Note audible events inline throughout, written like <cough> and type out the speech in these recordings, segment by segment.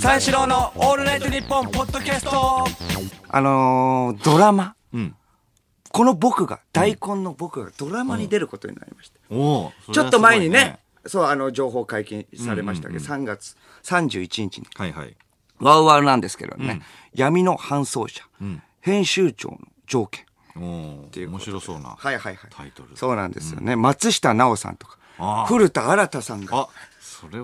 三四郎のオールナイトニッポンポッドキャストあのードラマ。うん。この僕が、大根の僕がドラマに出ることになりました。おお。ちょっと前にね、そう、あの、情報解禁されましたけど、うん3月31日に、はいはい。ワウワウなんですけどね、闇の搬送者、ん編集長の条件。おお。いう面白そうな。はいはいはい。タイトルそうなんですよね。松下奈緒さんとか古田新太さんが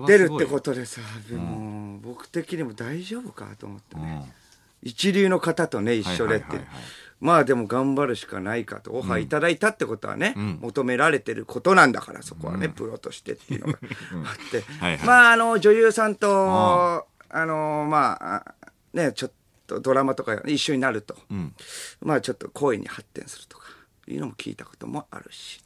出るってことでさ、でも、僕的にも大丈夫かと思ってうね。ん。一流の方とね、一緒でってはいはい。はいはい。まあでも頑張るしかないかと、オファーいただいたってことはね、ん。求められてることなんだから、そこはね、プロとしてっていうのが <laughs> あって。はいはい。まああの、女優さんと、あの、まあ、あね、ちょっとドラマとか一緒になると、うん。まあちょっと恋に発展するとか、いうのも聞いたこともあるし。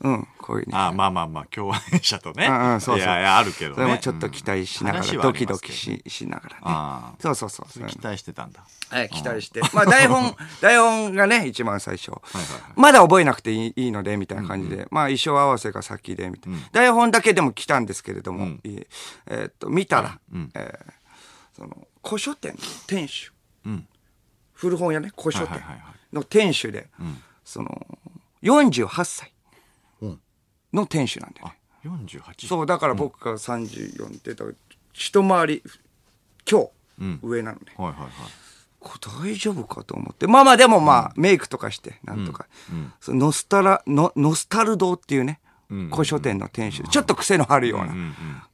うん。ああ、まあまあまあ、共演者とね。うんうんそうそういやいや、あるけどね。それもちょっと期待しながら、うんドキドキ。ししながらねそうそうそう。話はありますけど期待してたんだ。はい、期待して。まあ、台本、<laughs> 台本がね、一番最初。いはいはいまだ覚えなくていいいいので、みたいな感じで。まあ、衣装合わせが先で、みたいな。台本だけでも来たんですけれども、いいえーっと、見たら、うんえーその、古書店の店主、うん。古本屋ね、古書店はいはいはいはいの店主で、んその、48歳うんの店主なんだよね。48。そう、だから僕が34って、だから一回り、今うん日、上なのね。はいはいはい。大丈夫かと思って。まあまあでもまあ、メイクとかして、なんとか。うんそのノスタラ、ノノスタル堂っていうね、うん古書店の店主で、ちょっと癖のあるような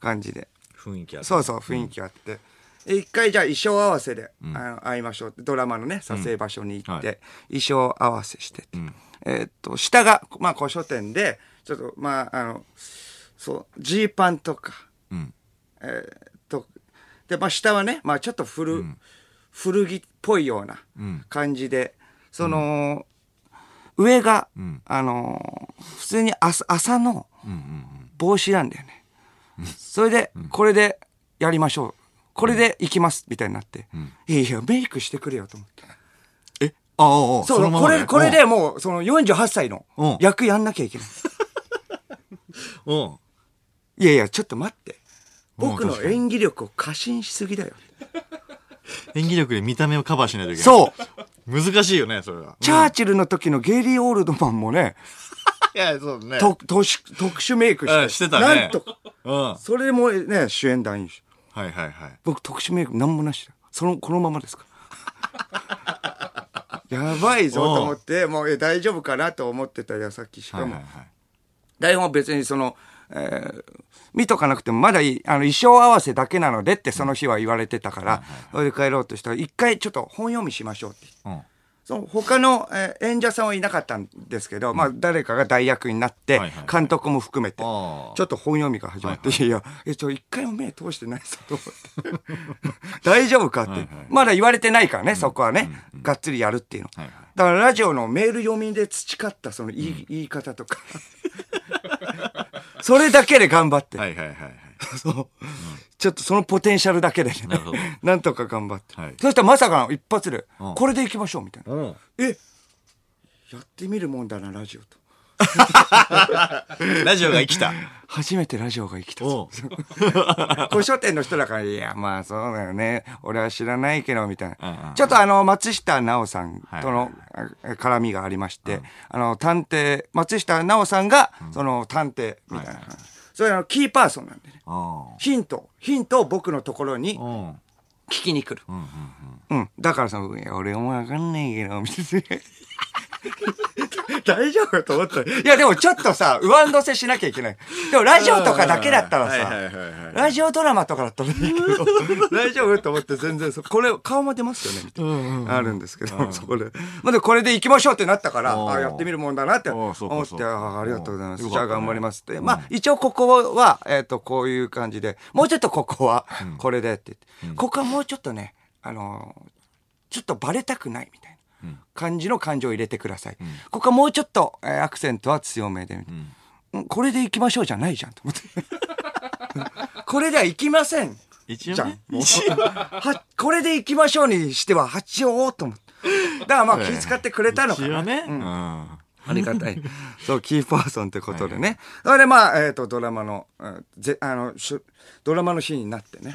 感じで。雰囲気ある。そうそう、雰囲気あって。で一回じゃあ衣装合わせで、あの会いましょうって、ドラマのね、撮影場所に行って、はい。衣装合わせしてて。ん。えーっと、下が、まあ古書店で、ちょっと、まあ、あの、そう、ジーパンとか、うん。えーっと、で、まあ下はね、まあちょっと古、古着っぽいようなうん。感じで、その、上が、ん。あのー普通に朝朝の帽子なんだよね。それで、これでやりましょう。これで行きます、みたいになって。いやいや、メイクしてくれよと思って。え？ああ、ああ、そう、のままこれ、これでもう、その48歳のうん役やんなきゃいけない。うん。うん。いやいや、ちょっと待って。僕の確かに演技力を過信しすぎだよ。<laughs> 演技力で見た目をカバーしないといけない。そう。難しいよね、それは。チャーチルの時のゲイリー・オールドマンもね、<laughs> いや、そうねと特殊特殊メイクして。うんしてたねなんとか。うん。はそれもね、主演男優賞。いはいはい。僕特殊メイクなんもなしだよその、このままですから。<laughs> やばいぞと思って、もうえ大丈夫かなと思ってた矢先、しかも、はいはいはい。台本は別にその、えー見とかなくてもまだいい、あの、衣装合わせだけなのでってその日は言われてたから、それで帰ろうとしたら、一回ちょっと本読みしましょうって。うん。その他の、えー演者さんはいなかったんですけど、まあ誰かが代役になって監督も含めて、ちあょーっと本読みが始まって、いやい。や、え、ちょ、一回も目通してないぞと思って。<laughs> 大丈夫かって、まだ言われてないからね、そこはね、がっつりやるっていうの。だからラジオのメール読みで培ったその言い,、言い方とか。<laughs> それだけで頑張って。はいはいはいはい。そうちょっとそのポテンシャルだけでね、な <laughs> なんとか頑張って。はいそしたらまさかの一発で、うんこれでいきましょうみたいな。うん。えやってみるもんだな、ラジオと。<laughs> ラジオが生きた。<laughs> 初めてラジオが生きた古書店の人だから、いや、まあそうだよね。俺は知らないけど、みたいうんうんう。なんちょっとあの、松下奈緒さんとのあ絡みがありまして、あの、探偵、松下奈緒さんが、その探偵、みたいな。それあの、キーパーソンなんでね。あヒント、ヒントを僕のところに。聞きに来る。うんうんうん。だからさ、いや俺もわかんないけど、みたいな。<laughs> 大丈夫と思った。いや、でもちょっとさ、上乗せしなきゃいけない。でもラジオとかだけだったらさ、ラジオドラマとかだったらいいけど、<laughs> 大丈夫と思って全然そ、これ、顔も出ますよね、みたいな。あるんですけど、そこで。まあ、でこれで行きましょうってなったから、あやってみるもんだなってお思って、あありがとうございます。じゃあ頑張りますって。まあ、一応ここは、えっと、こういう感じで、もうちょっとここは、これでってここはもうちょっとね、あのー、ちょっとバレたくないみたいな。感じの感情を入れてください。ここはもうちょっと、えーアクセントは強めでうんこれで行きましょうじゃないじゃんと思って。<laughs> これでは行きません。じゃん一応ね。。は、これで行きましょうにしては八王と思って。だからまあ気遣ってくれたのかな。ね。うん。ありがたい。<laughs> そう、キーパーソンってことでね。それでまあ、えっ、と、ドラマの、うんぜあの、しゅドラマのシーンになってね。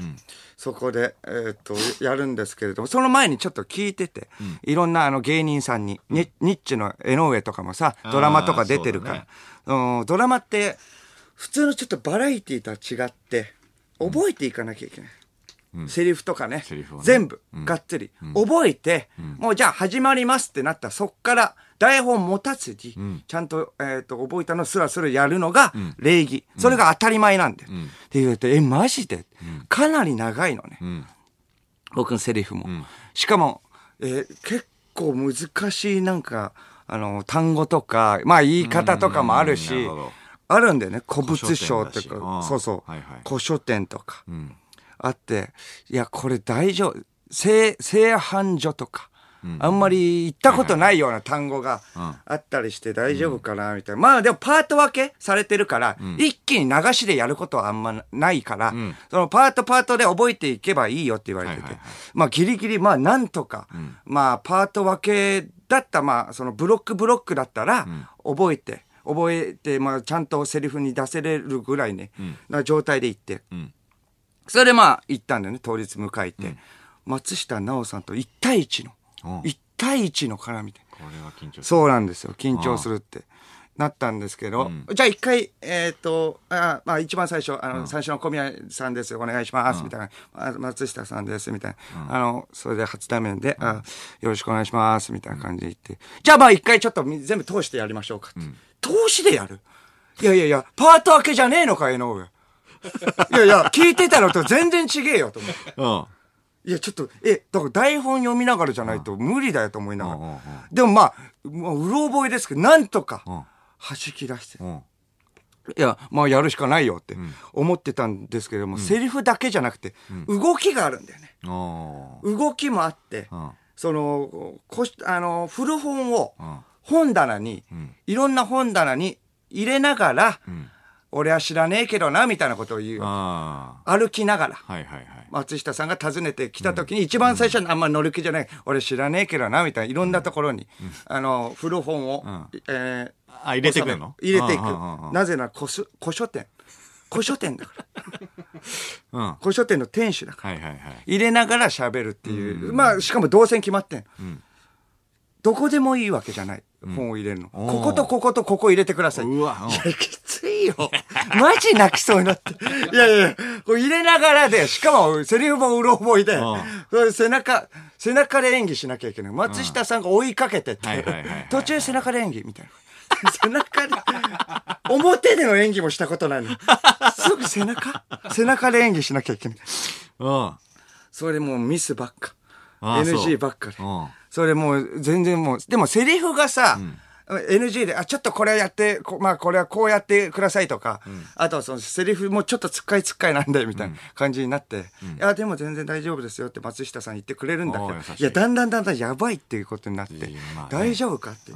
そこで、えっ、と、やるんですけれども、その前にちょっと聞いてて、いろんなあの芸人さんに、ニニッチの江上とかもさ、ドラマとか出てるから、うんドラマって、普通のちょっとバラエティーとは違って、覚えていかなきゃいけない。セリフとかね。ね。全部、がっつり、覚えて、もうじゃあ始まりますってなったらそっから台本持たずに、ちゃんと,、えー、と覚えたのスラスラやるのが礼儀、それが当たり前なんだよ、って言われてえマジで、かなり長いのね、ん。僕のセリフも、しかも、えー結構難しいなんかあの単語とかまあ言い方とかもあるし、あるんだよね。古物商とか。うん。そうそう、はいはい。古書店とか、ん。あっていやこれ大丈夫。製製版所とか、あんまり言ったことないような単語がうん。あったりして大丈夫かなみたいな、まあでもパート分けされてるから、一気に流しでやることはあんまないから、ん。そのパートパートで覚えていけばいいよって言われてて、まあギリギリまあなんとか、まあパート分けだったまあそのブロックブロックだったら覚えて、覚えて、まあ、ちゃんとセリフに出せれるぐらいね、な状態で行って、ん。それでまあ行ったんだよね当日迎えて、松下奈緒さんと1対1の、うん1対1の絡みで。これは緊張する。そうなんですよ。緊張するって。なったんですけど、じゃあ一回えっ、とあまあ一番最初あの、最初の小宮さんです。お願いします、みたいな。あ松下さんです。みたいな、あのそれで初対面で、あよろしくお願いします。みたいな感じで言って、じゃあまあ一回ちょっとみ全部通してやりましょうかって、通しでやる？いやいやいやパート分けじゃねえのか江上。いやいや聞いてたのと全然違えよと思って。うんいや、ちょっと、え、だから台本読みながらじゃないと無理だよと思いながら。うんうんうん。でもまあ、まあ、うろ覚えですけど、なんとか、ん弾き出して。うん。いや、まあやるしかないよって思ってたんですけれども、セリフだけじゃなくて、動きがあるんだよね。お動きもあって、ん。その、こしあの、古本をん。本棚に、いろんな本棚に入れながら、俺は知らねえけどな、みたいなことを言う。あ歩きながら。あはいはいはい松下さんが訪ねてきた時に、一番最初にあんま乗る気じゃない、俺知らねえけどな、みたいな、いろんなところに、あの、古本を、えーあ入れてくるの？入れていくうんうんうんうん。なぜなら古書、店。古書店だから。<laughs> うんは古書店の店主だから。いはいはい入れながら喋るっていう。まあ、しかも動線決まってん。どこでもいいわけじゃない。本を入れるの。こことこことここ入れてください。うわうんいや、きついよ。マジ泣きそうになって。<laughs> いやいや、こう入れながらで、しかもセリフもうろ覚えで背中、背中で演技しなきゃいけない。松下さんが追いかけてって途中背中で演技みたいな。<laughs> 背中で、表での演技もしたことないの。すぐ背中？背中で演技しなきゃいけない。うんそれでもうミスばっか。NG ばっかでうん。それもう全然もう、でもセリフがさ、NG で、あ、ちょっとこれやって、こまあこれはこうやってくださいとか、あとはそのセリフもちょっとつっかいつっかいなんで、みたいな感じになって、いや、でも全然大丈夫ですよって松下さん言ってくれるんだけどい。いや、だんだんだんだんやばいっていうことになってね、大丈夫かって。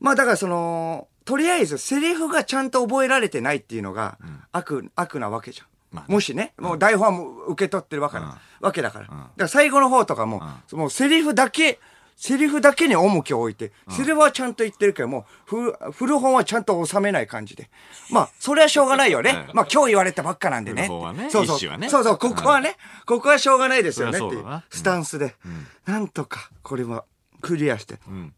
まあだからその、とりあえずセリフがちゃんと覚えられてないっていうのが悪、悪なわけじゃん。まあねもしね、もう台本はもう受け取ってるわけ,、わけだから。だから最後の方とかも、もうセリフだけ、セリフだけに重きを置いて、セリフはちゃんと言ってるけども、ふ古本はちゃんと収めない感じで。まあ、それはしょうがないよね。はいまあ、今日言われたばっかなんでね。ねそうそう。ねそうそう、ここはね、ここはしょうがないですよねっていうスタンスで。なんとか、これはクリアして。ん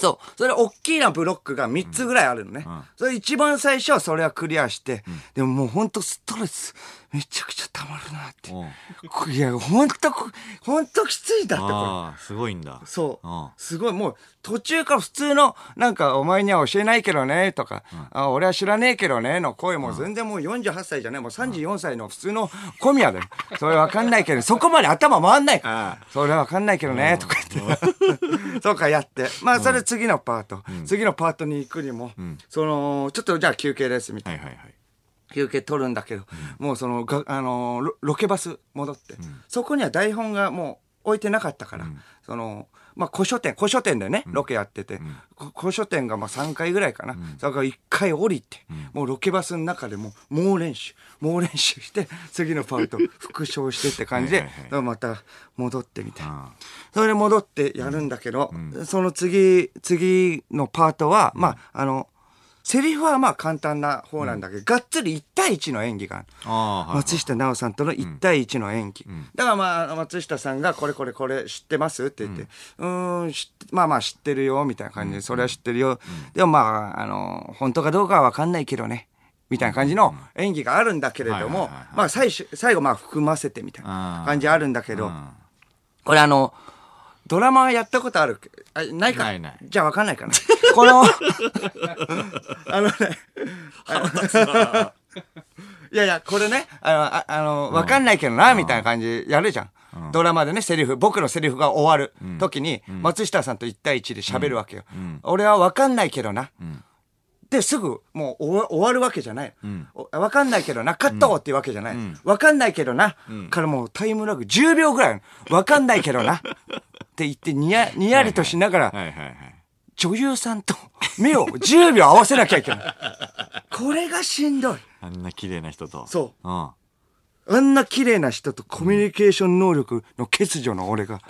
そう。それ大きなブロックが3つぐらいあるのね。んそれ一番最初はそれはクリアして、でももうほんとストレスめちゃくちゃ溜まるなって。うんこいや、ほんとこ、ほんときついんだって、これ。すごいんだそううん。すごい、もう途中から普通の、なんか、お前には教えないけどね、とか、あ俺は知らねえけどね、の声も全然もう48歳じゃねえ、もう34歳の普通の小宮で。それわかんないけど、そこまで頭回んないからあ。それわかんないけどね、とか。<laughs> そうかやって。まあ、それ次のパート。次のパートに行くにも、その、ちょっとじゃあ休憩です、みたいな。はいはいはい。休憩取るんだけど、もうそのが、あのーロロケバス戻って、そこには台本がも置いてなかったから、その、まあ、古書店、古書店でね、ロケやってて、こ古書店がまあ3回ぐらいかな。だから1回降りて、もうロケバスの中でもう猛練習、猛練習して、<laughs> 次のパート復唱してって感じでまた戻ってみたいそれで戻ってやるんだけど、その次、次のパートは、まあ、あの、セリフはまあ簡単な方なんだけど、がっつり1対1の演技がある。松下奈緒さんとの1対1の演技。だからまあ、松下さんがこれこれこれ知ってますって言って、うーん、知ってまあまあ知ってるよ、みたいな感じで、それは知ってるよ。でもまあ、あの、本当かどうかはわかんないけどね。みたいな感じの演技があるんだけれどもまあ最初、最後まあ含ませてみたいな感じあるんだけど、うん。これあの、ドラマやったことあるあないかないないじゃあわかんないかな。この、<laughs> あのね、<laughs> いやいや、これね、あの、ああの、わかんないけどな、みたいな感じでやるじゃん。ドラマでね、セリフ、僕のセリフが終わる時に、松下さんと1対1で喋るわけよ。俺はわかんないけどな。で、すぐ、もう終わるわけじゃない。おわかんないけどな、カットっていうわけじゃない。わかんないけどな。からもうタイムラグ10秒ぐらい。わかんないけどな。って言って、にや、にやりとしながら。女優さんと目を10秒合わせなきゃいけない。<laughs> これがしんどい。あんな綺麗な人と。。そううん。あんな綺麗な人とコミュニケーション能力の欠如の俺が。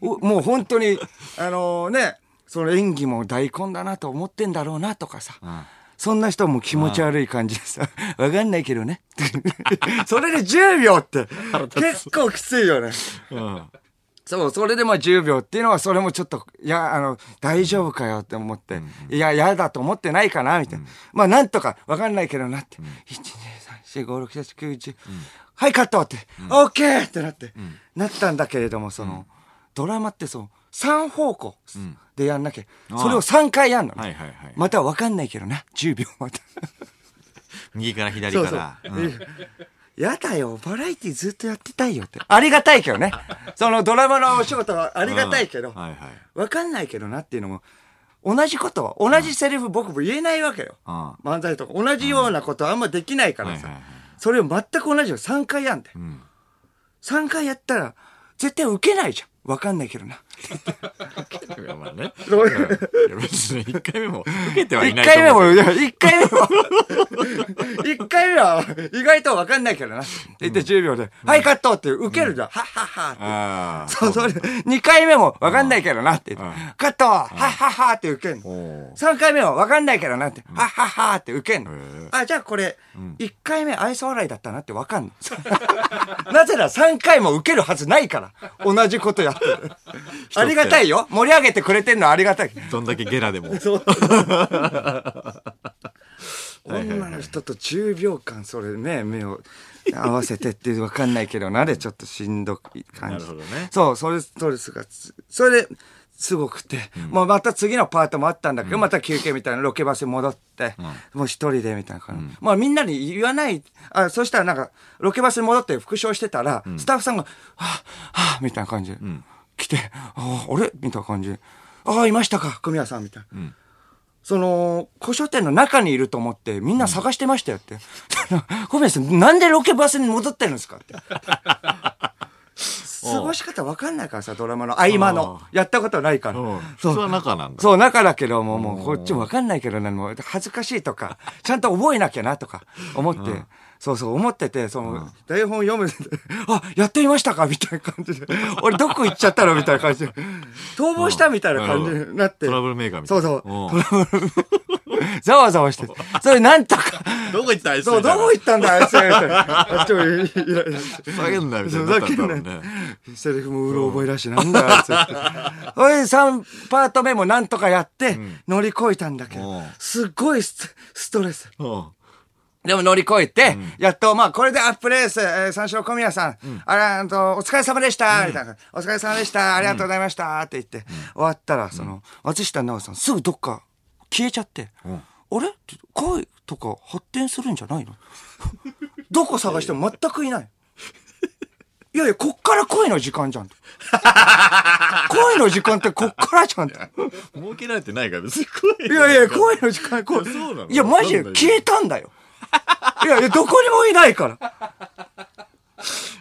お <laughs> もう本当に、あのね、その演技も大根だなと思ってんだろうなとかさ。んそんな人も気持ち悪い感じでさ、<laughs> わかんないけどね。それで10秒って結構きついよね。うん。そう、それでまあ10秒っていうのは、それもちょっと、いや、あの、大丈夫かよって思って、いや、嫌だと思ってないかな、みたいな。まあ、なんとか、わかんないけどなって。1、2、3、4、5、6、7、9、10。はい、カットって、オッケーってなって、なったんだけれども、その、ドラマってそう、3方向でやんなきゃ。それを3回やんの。はいはいはい。またわかんないけどな、10秒また。<laughs> 右から左そうから。そう。やだよ、バラエティずっとやってたいよって。ありがたいけどね。そのドラマのお仕事はありがたいけど、はいはい。わかんないけどなっていうのも、同じことは、同じセリフ僕も言えないわけよ。うん漫才とか。同じようなことはあんまできないからさはいはいはい。それを全く同じよ。3回やんで。ん3回やったら、絶対受けないじゃん。わかんないけどな。まあね。別に一回目も受けてはい一ないと思う。回目も、一回目も、一回目は意外とわかんないけどな。って言って10秒で、はい、カットって受けるじゃん。はっはっはって。そう、それ、2回目もわかんないけどなってカットはっはっはって受けんの。おー3回目はわかんないけどなって、はっはっはって受けんのへえ。あ、じゃあこれ、1回目愛想笑いだったなってわかんの。<laughs> なぜなら3回も受けるはずないから。同じことやってる。ありがたいよ。盛り上げてくれてんのありがたい。どんだけゲラでも。女の人と10秒間それね、目を合わせてってわかんないけどなでちょっとしんどい感じ。なるほどね。そう、それストレスがつ、それで、すごくて、もうまた次のパートもあったんだけど、また休憩みたいなロケバスに戻って、もう一人でみたいな感じ、まあみんなに言わない、あ、そしたらなんか、ロケバスに戻って復唱してたら、スタッフさんが、はぁ、はぁ、みたいな感じ。で、来て、ああ、あれ？みたいな感じ。で、ああ、いましたか、小宮さん、みたいな。その、古書店の中にいると思って、みんな探してましたよって。<laughs> 小宮さん、なんでロケバスに戻ってるんですかって。<laughs> 過ごし方わかんないからさ、ドラマの。合間の。やったことないから。う。ん。そ普通は中なんだ。そう、中だけども、もうこっちもわかんないけどな、も。う恥ずかしいとか、ちゃんと覚えなきゃなとか思って、そうそう思ってて、その、台本読むで、<laughs> あ、やってみましたか？みたいな感じで、<laughs> 俺どこ行っちゃったの？みたいな感じで、逃亡したみたいな感じになって。トラブルメーカーみたいな。そうそう。んトラブル。<laughs> ざわざわして。それなんとか。どこ行ったあいつそう、どこ行ったんだ、あいつ。あっちもイライラして。下げんなみたいになったんだ。セリフもうろ覚えだし、なんだ、あいつって。それで3パート目もなんとかやって、乗り越えたんだけうんど、すっごいスストレス。うんでも乗り越えて、やっと、まあ、これでアップレース、えー三四郎小宮さん、あれ、あの、お疲れ様でした、みたいな。お疲れ様でした、ありがとうございました、って言って、終わったら、その、松下奈緒さん、すぐどっか消えちゃって、あれ？って声とか発展するんじゃないの？どこ探しても全くいない。いやいや、こっから恋の時間じゃん。恋の時間ってこっからじゃん。い <laughs> 儲けられてないから別に怖い。やいや、恋の時間、こいやそうなのいや、マジで消えたんだよ。いやいや、どこにもいないから。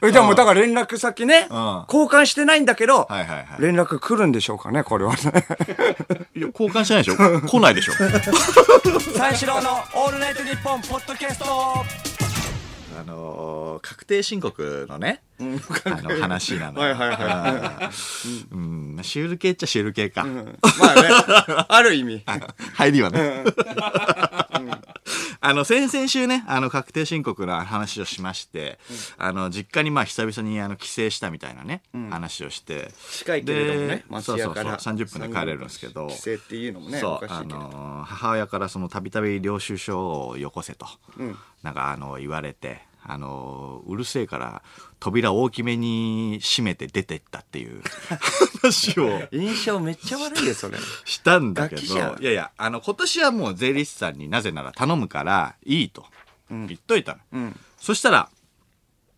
え <laughs> じゃあもうだから連絡先ね、ん。交換してないんだけど、はいはいはい。連絡来るんでしょうかね、これはね。<laughs> いや、交換してないでしょ。来ないでしょ。<laughs> 三四郎のオールナイトニッポンポッドキャスト。あのー確定申告のね、あの話なのよ。はいはいはうん、シュール系っちゃシュール系か。まあね、ある意味。入りはね。あの、先々週ね、あの、確定申告の話をしまして、あの、実家にまあ、久々にあの、帰省したみたいなね、話をして。近いけれどもねそうそうそう、屋から。30分で帰れるんですけど。帰省っていうのもね、そう。あの母親からそのたびたび領収書をよこせと、んなんかあの言われてあのうるせえから扉大きめに閉めて出てったっていう話を <laughs> 印象めっちゃ悪いよ、それ。したんだけどいやいやあの今年はもう税理士さんになぜなら頼むからいいと言っといたの、うん。そしたら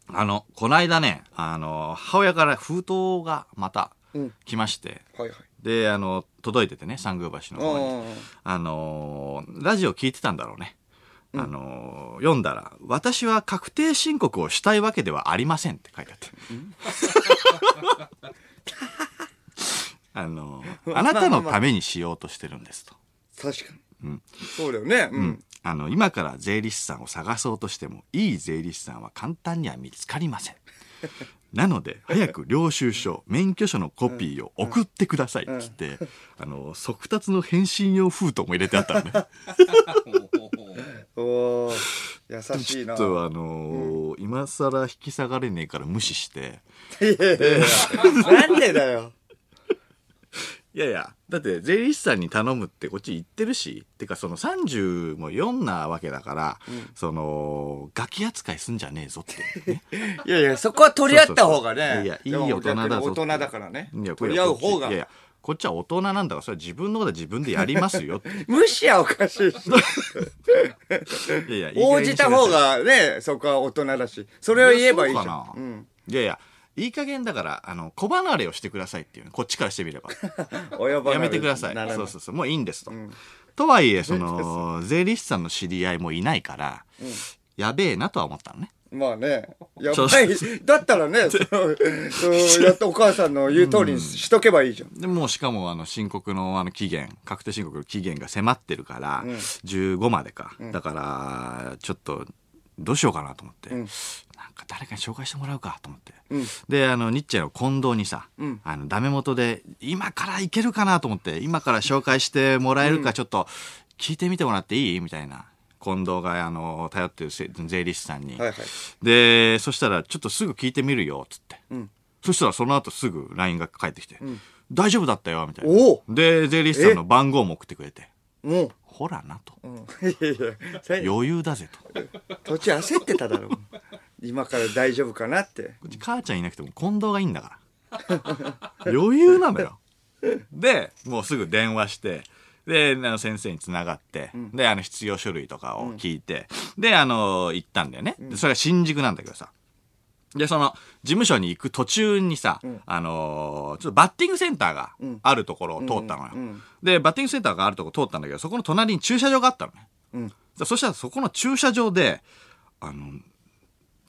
あのこの間ねあの母親から封筒がまたうん来まして、はいはい。であの届いててね三宮橋の方に。うんあのーラジオ聞いてたんだろうね。あのー読んだら、私は確定申告をしたいわけではありませんって書いてあって。<laughs> あのーあなたのためにしようとしてるんですと。確かに。うんそうだよね。ううんん。あの、今から税理士さんを探そうとしても、いい税理士さんは簡単には見つかりません。なので、早く領収書、免許証のコピーを送ってくださいって言って、あの、速達の返信用封筒も入れてあったのね。<laughs> おー優しいな。ちょっとあのー今更引き下がれねえから無視して。いやいやいや <laughs> なんでだよ。いやいや、だって税理士さんに頼むってこっち言ってるし、てかその30も4なわけだから、その、ガキ扱いすんじゃねえぞって、ね。<laughs> いやいや、そこは取り合った方がね。やいやいい大人だぞ大人だからねいや。取り合う方がいやい。や、こっちは大人なんだから、それは自分のことは自分でやりますよ。<laughs> 無視はおかしいし。<laughs> いやいや、応じた方がね、そこは大人だし。それを言えばいいじゃん。いやいや、いい加減だから、あの、小離れをしてくださいっていうねこっちからしてみれば。<laughs> やめてください。そうそうそう。もういいんですと。とはいえ、その、税理士さんの知り合いもいないから、やべえなとは思ったのね。まあね。やばい。<laughs> だったらね、そのやってお母さんの言う通りにしとけばいいじゃん。でもうしかも、あの、申告の、あの、期限、確定申告の期限が迫ってるから、15までか。だから、ちょっと、どうしようかなと思って。なんか誰かに紹介してもらうかと思って。うんで、あの、ニッチェの近藤にさ、んあの、ダメ元で、今からいけるかなと思って、今から紹介してもらえるか、ちょっと、聞いてみてもらっていいみたいな。近藤が、あの、頼ってるせ税理士さんに。はいはい。で、そしたら、ちょっとすぐ聞いてみるよ、つって。んそしたら、その後すぐ LINE が返ってきて、大丈夫だったよ、みたいな。で、税理士さんの番号も送ってくれて。ほらなと。うん余裕だぜと。途中焦ってただろ。今から大丈夫かなって。こっち母ちゃんいなくても近藤がいいんだから。余裕なのよ。で、もうすぐ電話して、で、あの先生につながって、で、あの必要書類とかを聞いて、で、あの、行ったんだよね。でそれが新宿なんだけどさ。で、その、事務所に行く途中にさ、あのーちょっとバッティングセンターがあるところを通ったのよ。んで、バッティングセンターがあるところ通ったんだけど、そこの隣に駐車場があったのね。うんそしたらそこの駐車場で、あの、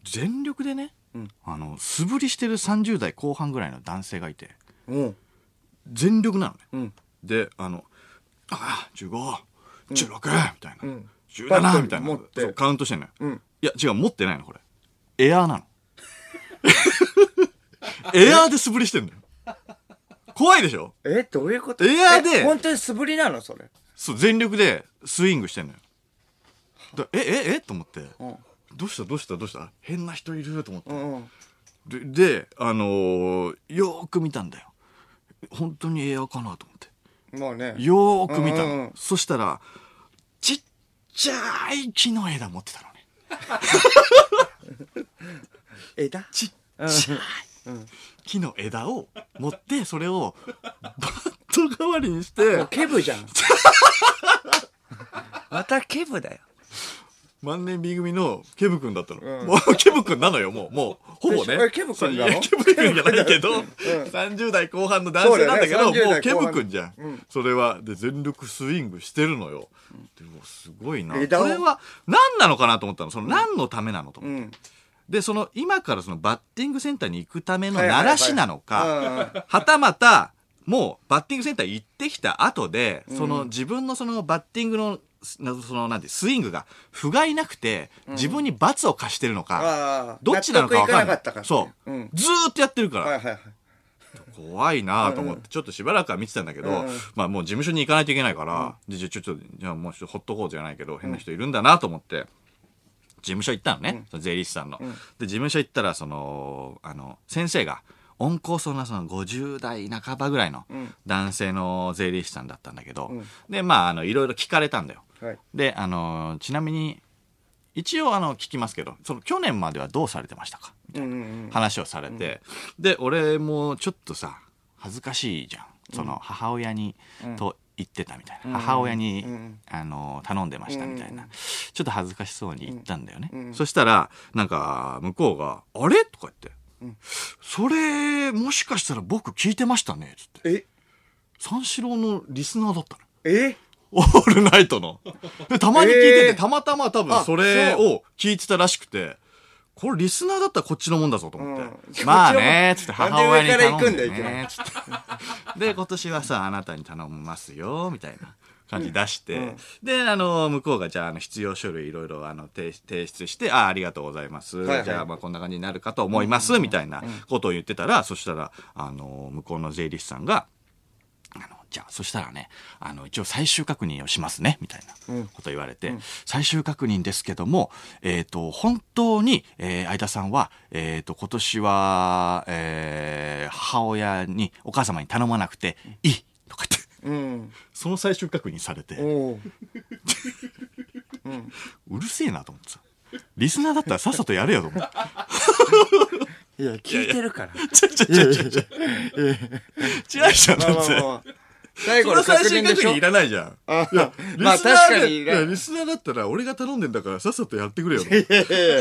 全力でね、んあの、素振りしてる30代後半ぐらいの男性がいて、も全力なのね。うんで、あの、あ、15、16、みたいな。ん17バットみたいな。持ってそうカウントしてんのよ。うんいや、違う、持ってないの、これ。エアーなの。<laughs> エアーで素振りしてんのよ。怖いでしょ？う。え、どういうこと？エアーでえ本当に素振りなのそれ？そう、全力でスイングしてんのよ。だえ、え、え？と思って。うん。どうした？どうした？どうした？変な人いる？と思って。うんうん。で、であのーよーく見たんだよ。本当にエアーかなと思って。まあね。よーく見たの。うんうんうんそしたら、ちっちゃい木の枝持ってたのね。<laughs> 枝？ちっちゃい木の枝を持って、それを <laughs> バット代わりにしてケブじゃん。<laughs> またケブだよ。万年 B 組のケブ君だったの。うんもうケブ君なのよ、もう。もう、ほぼね。えケブ君なの？いやケブ君じゃないけど、<laughs> 30代後半の男性なんだけど、ねもうケ30代後半ブ君じゃん,、うんそれは。で、全力スイングしてるのよ。でもすごいな。これは何なのかなと思ったの。その何のためなのと思って。うん。で、その、今からそのバッティングセンターに行くためのはいはいはい。鳴らしなのか、はたまた、もうバッティングセンター行ってきた後で、その自分のそのバッティングの、なそのなんて、スイングが不甲斐なくて、自分に罰を課してるのか、どっちなのか分かんない。そう、うん。ずーっとやってるから、怖いなと思って、ちょっとしばらくは見てたんだけど、うん。まあもう事務所に行かないといけないから、でじゃあちょっと、じゃあもうちょっとほっとこうじゃないけど、変な人いるんだなと思って、事務所行ったのね、その税理士さんの。で、事務所行ったら、その、あの、先生が、温厚そうなその50代半ばぐらいの男性の税理士さんだったんだけど、で、まあ、あの、いろいろ聞かれたんだよ。はい。で、あの、ちなみに、一応あの、聞きますけど、その去年まではどうされてましたか？みたいな話をされて、で俺もちょっとさ恥ずかしいじゃん。その母親に、と言ってたみたいな、母親に、うん。あの頼んでましたみたいな、うん。ちょっと恥ずかしそうに言ったんだよね、そしたらなんか向こうが「あれ?」とか言って、それもしかしたら僕聞いてましたね」つって。え？三四郎のリスナーだったの。え？オールナイトの。で、たまに聞いてて、えー。たまたま多分あそれを聞いてたらしくて、これリスナーだったらこっちのもんだぞと思って。うん <laughs> まあね、つって母親に頼んでね、つって。<laughs> で、今年はさ、あなたに頼みますよ、みたいな。感じ出して、うんで、あの、向こうが、じゃあ、あの、必要書類いろいろ、あの、提提出して、ああ、ありがとうございます。はいはいじゃあ、まあ、こんな感じになるかと思います、みたいなことを言ってたら、そしたら、あの、向こうの税理士さんが、あの、じゃあ、そしたらね、あの、一応最終確認をしますね、みたいなこと言われて、最終確認ですけども、えっ、と、本当に、えー、相田さんは、えっ、と、今年は、えー、母親に、お母様に頼まなくていい、とか言って、うんその最終確認されて、おう <laughs> うるせえなと思ってさ。リスナーだったらさっさとやれよと思って。いや聞いてるからちょちょちょちょちょ。違うじゃん、まあだって。最後の確認でしょ？いらないじゃん。あいや、まあ確かでにいらいやリスナーだったら俺が頼んでんだからさっさとやってくれよと。いやいやい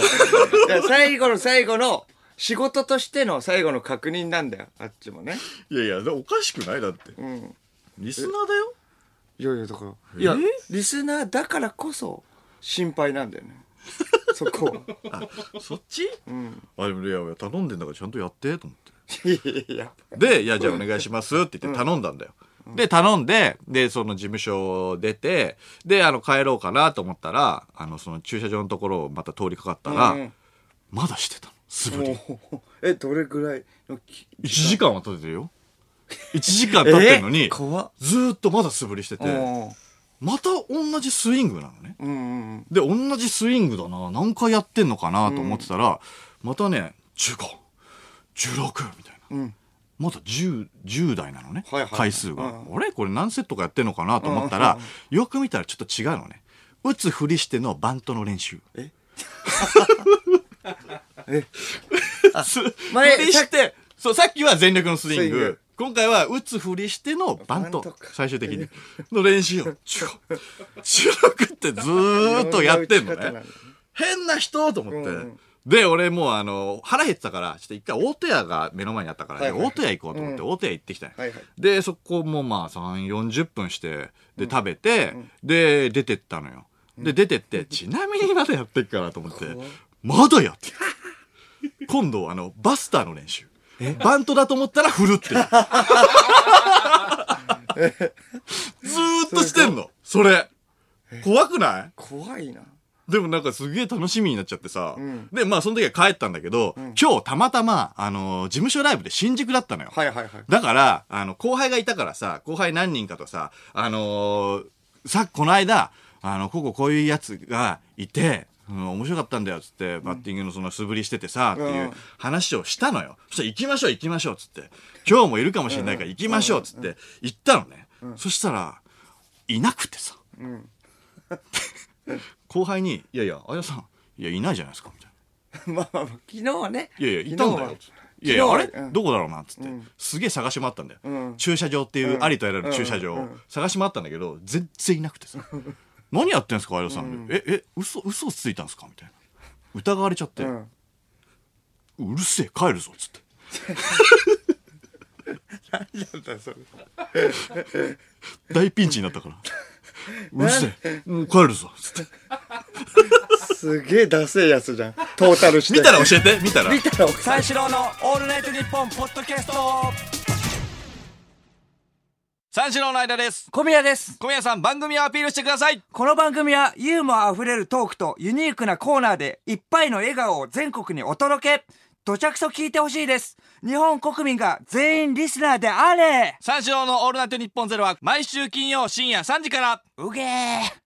や最後の最後の仕事としての最後の確認なんだよ。あっちもね。いやいや、おかしくないだって。うん。リスナーだよ。いやいやだから。いやリスナーだからこそ心配なんだよね。<laughs> そこは。そっち？うん。あ、でもいやいや、頼んでんだからちゃんとやって、と思って。いやいやで、いや、じゃあお願いしますって言って頼んだんだよ。で、頼んで、で、その事務所出て、で、あの、帰ろうかなと思ったら、あの、その駐車場のところをまた通りかかったら、うんまだしてたの。素振り。えどれぐらい？のき1時間は経ってるよ。1時間経ってるのに <laughs> え、怖っずーっとまだ素振りしてて、うんまた同じスイングなのね。うんうんで、同じスイングだな。何回やってんのかなと思ってたら、またね、15、16みたいな。うんまだ 10, 10代なのね、はいはい回数が、うんあれこれ何セットかやってんのかなと思ったら、よく見たらちょっと違うのね。打つふりしてのバントの練習。え？<laughs> え？前ふりして、そう、さっきは全力のスイング。今回は打つふりしてのバント。最終的に。の練習を。15 16 <laughs> ってずーっとやってんのね。変な人と思って。うんで、俺もうあの、腹減ってたから、ちょっと一回大戸屋が目の前にあったから、はいはい大戸屋行こうと思って、うん大戸屋行ってきたよはいはいで、そこもまあ3、40分して、で、食べて、で、出てったのよ。で、出てって、ちなみにまだやってっかなと思って、まだやってる。<laughs> 今度、あの、バスターの練習。バントだと思ったら振るって。<laughs> ずーっとしてんの。それ。怖くない？怖いなでもなんかすげえ楽しみになっちゃってさ。んで、まあその時は帰ったんだけど、今日たまたま、あの、事務所ライブで新宿だったのよ。はいはいはいだから、あの、後輩がいたからさ、後輩何人かとさ、あのーさ、この間、あの、こここういうやつがいて、うん、面白かったんだよ、つって、バッティングのその素振りしててさ、っていう話をしたのよ。そしたら行きましょう、行きましょう、つって。今日もいるかもしれないから行きましょう、つって、行ったのね。そしたら、いなくてさ。ん <laughs> 後輩に、いやいや、あやさん、いや、いないじゃないですか、みたいな。<laughs> まあまあまあ昨日はね。いやいや、いたんだよ。いやいや、あれ、どこだろうなっつって、すげえ探し回ったんだよ、うん。駐車場っていう、うん。ありとあらゆる駐車場を、うん。探し回ったんだけど、全然いなくてさ。<laughs> 何やってんすか、あやさん。で。え、え、嘘、嘘ついたんすかみたいな。疑われちゃって、ううんるせえ、帰るぞ、つって。<laughs> なんだそれ。大ピンチになったから。うるせえ、うん帰るぞ、つって。すげえダセえやつじゃん。トータルして。見たら教えて。見たら。見たら三四郎のオールナイトニッポンポッドキャスト。三四郎の間です。小宮です。小宮さん番組をアピールしてください。この番組はユーモアあふれるトークとユニークなコーナーでいっぱいの笑顔を全国にお届けどちゃくそ聞いてほしいです。日本国民が全員リスナーであれ。三四郎のオールナイトニッポンゼロは毎週金曜深夜3時から。うげー